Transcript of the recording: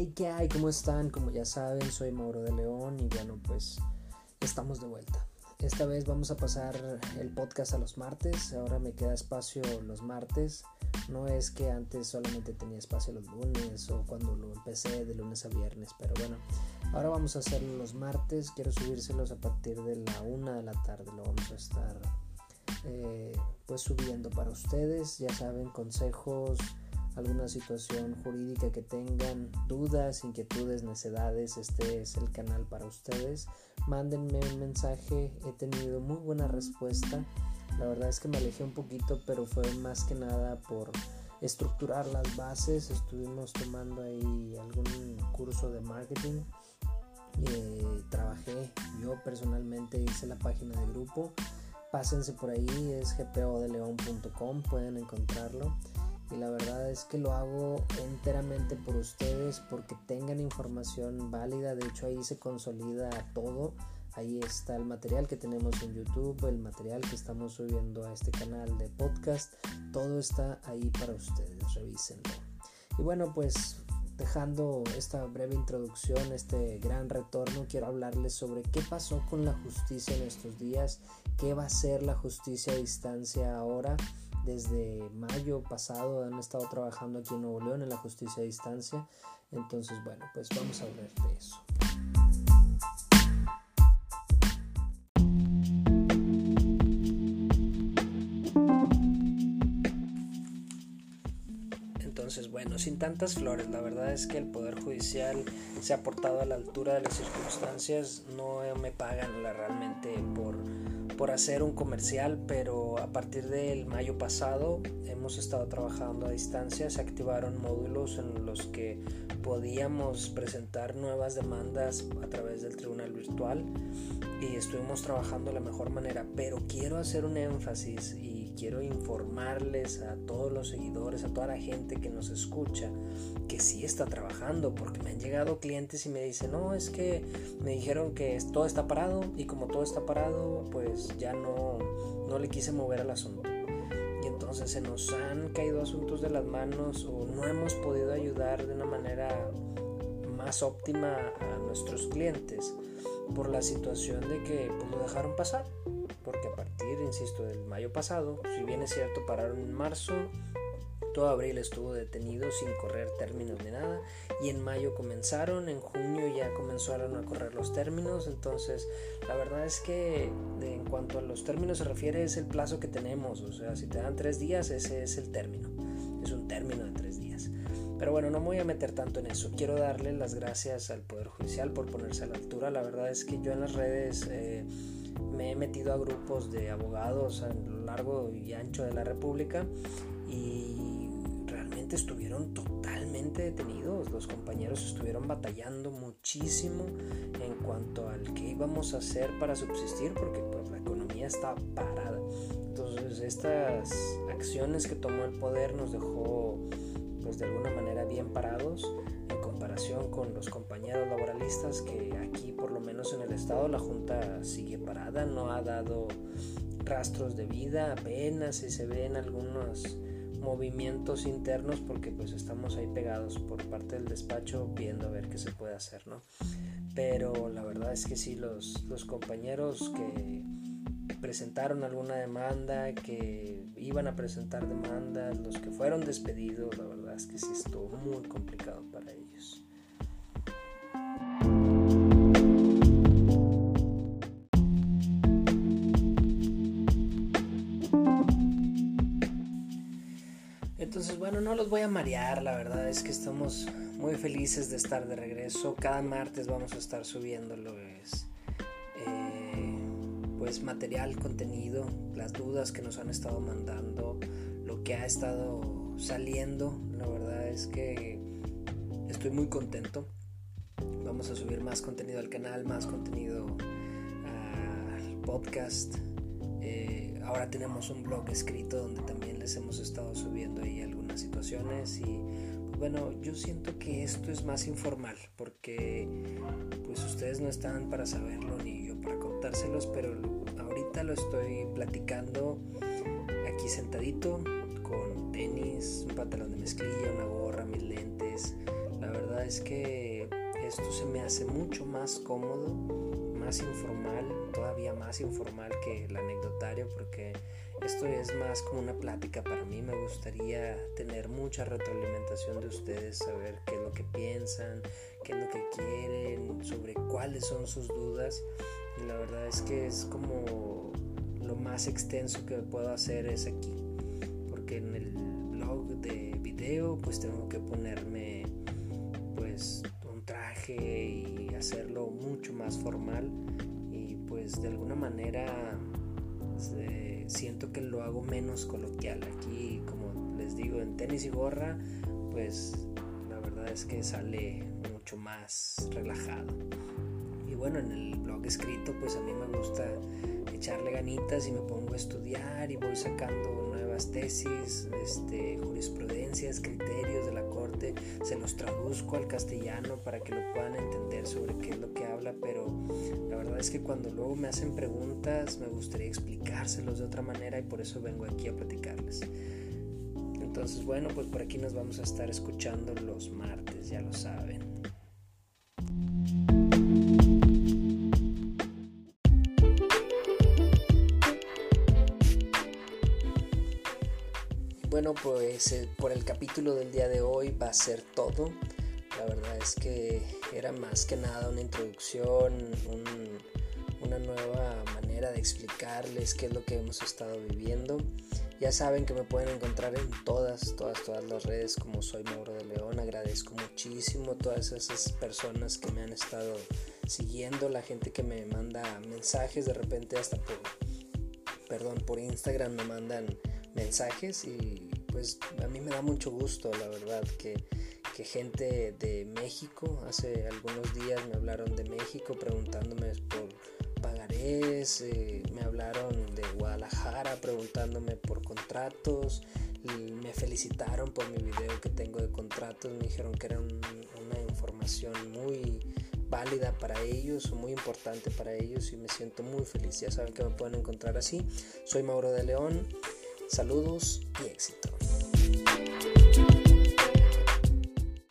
Hey, ¿qué hay? ¿Cómo están? Como ya saben, soy Mauro de León y bueno, pues estamos de vuelta. Esta vez vamos a pasar el podcast a los martes, ahora me queda espacio los martes. No es que antes solamente tenía espacio los lunes o cuando lo empecé de lunes a viernes, pero bueno, ahora vamos a hacerlo los martes. Quiero subírselos a partir de la una de la tarde, lo vamos a estar eh, pues subiendo para ustedes. Ya saben, consejos alguna situación jurídica que tengan, dudas, inquietudes, necedades, este es el canal para ustedes. Mándenme un mensaje, he tenido muy buena respuesta. La verdad es que me alejé un poquito, pero fue más que nada por estructurar las bases. Estuvimos tomando ahí algún curso de marketing. Eh, trabajé, yo personalmente hice la página de grupo. Pásense por ahí, es gpodeleon.com, pueden encontrarlo y la verdad es que lo hago enteramente por ustedes porque tengan información válida. De hecho ahí se consolida todo. Ahí está el material que tenemos en youtube el material que estamos subiendo a este canal de podcast. Todo está ahí para ustedes revísenlo. Y bueno pues dejando esta breve introducción este gran retorno quiero hablarles sobre qué pasó con la justicia en estos días qué va a ser la justicia a distancia ahora desde mayo pasado han estado trabajando aquí en Nuevo León en la justicia a distancia. Entonces, bueno, pues vamos a hablar de eso. Entonces, bueno, sin tantas flores, la verdad es que el Poder Judicial se ha portado a la altura de las circunstancias, no me pagan la, realmente por por hacer un comercial, pero a partir del mayo pasado hemos estado trabajando a distancia, se activaron módulos en los que podíamos presentar nuevas demandas a través del tribunal virtual y estuvimos trabajando de la mejor manera, pero quiero hacer un énfasis y quiero informarles a todos los seguidores, a toda la gente que nos escucha, que sí está trabajando, porque me han llegado clientes y me dicen, no, es que me dijeron que todo está parado y como todo está parado, pues ya no, no le quise mover al asunto. Y entonces se nos han caído asuntos de las manos o no hemos podido ayudar de una manera más óptima a nuestros clientes por la situación de que pues, lo dejaron pasar. Insisto, del mayo pasado, si bien es cierto, pararon en marzo, todo abril estuvo detenido sin correr términos ni nada. Y en mayo comenzaron, en junio ya comenzaron a correr los términos. Entonces, la verdad es que en cuanto a los términos se refiere, es el plazo que tenemos. O sea, si te dan tres días, ese es el término. Es un término de tres días. Pero bueno, no me voy a meter tanto en eso. Quiero darle las gracias al Poder Judicial por ponerse a la altura. La verdad es que yo en las redes eh, me he metido a grupos de abogados a lo largo y ancho de la República y realmente estuvieron totalmente detenidos. Los compañeros estuvieron batallando muchísimo en cuanto al qué íbamos a hacer para subsistir porque pues, la economía está parada. Entonces estas acciones que tomó el poder nos dejó pues de alguna manera bien parados en comparación con los compañeros laboralistas que aquí por lo menos en el estado la junta sigue parada no ha dado rastros de vida apenas si se ven algunos movimientos internos porque pues estamos ahí pegados por parte del despacho viendo a ver qué se puede hacer no pero la verdad es que sí los, los compañeros que presentaron alguna demanda, que iban a presentar demandas, los que fueron despedidos, la verdad es que sí estuvo muy complicado para ellos. Entonces, bueno, no los voy a marear, la verdad es que estamos muy felices de estar de regreso. Cada martes vamos a estar subiéndolo. Es, pues material, contenido, las dudas que nos han estado mandando, lo que ha estado saliendo. La verdad es que estoy muy contento. Vamos a subir más contenido al canal, más contenido al podcast. Eh, ahora tenemos un blog escrito donde también les hemos estado subiendo ahí algunas situaciones y pues bueno, yo siento que esto es más informal porque pues ustedes no están para saberlo ni contárselos, pero ahorita lo estoy platicando aquí sentadito con tenis, un pantalón de mezclilla, una gorra, mis lentes. La verdad es que esto se me hace mucho más cómodo, más informal, todavía más informal que el anecdotario, porque esto es más como una plática para mí. Me gustaría tener mucha retroalimentación de ustedes, saber qué es lo que piensan, qué es lo que quieren, sobre cuáles son sus dudas. Y la verdad es que es como lo más extenso que puedo hacer es aquí. Porque en el blog de video pues tengo que ponerme pues un traje y hacerlo mucho más formal. Y pues de alguna manera siento que lo hago menos coloquial. Aquí, como les digo, en tenis y gorra, pues la verdad es que sale mucho más relajado. Bueno, en el blog escrito, pues a mí me gusta echarle ganitas y me pongo a estudiar y voy sacando nuevas tesis, este, jurisprudencias, criterios de la corte, se los traduzco al castellano para que lo puedan entender sobre qué es lo que habla, pero la verdad es que cuando luego me hacen preguntas me gustaría explicárselos de otra manera y por eso vengo aquí a platicarles. Entonces, bueno, pues por aquí nos vamos a estar escuchando los martes, ya lo saben. Pues eh, por el capítulo del día de hoy va a ser todo. La verdad es que era más que nada una introducción, una nueva manera de explicarles qué es lo que hemos estado viviendo. Ya saben que me pueden encontrar en todas, todas, todas las redes como soy Mauro de León. Agradezco muchísimo a todas esas personas que me han estado siguiendo, la gente que me manda mensajes, de repente hasta por, perdón, por Instagram me mandan mensajes y pues a mí me da mucho gusto, la verdad, que, que gente de México, hace algunos días me hablaron de México preguntándome por pagarés, eh, me hablaron de Guadalajara preguntándome por contratos, me felicitaron por mi video que tengo de contratos, me dijeron que era una información muy válida para ellos, muy importante para ellos y me siento muy feliz. Ya saben que me pueden encontrar así. Soy Mauro de León. Saludos y éxito.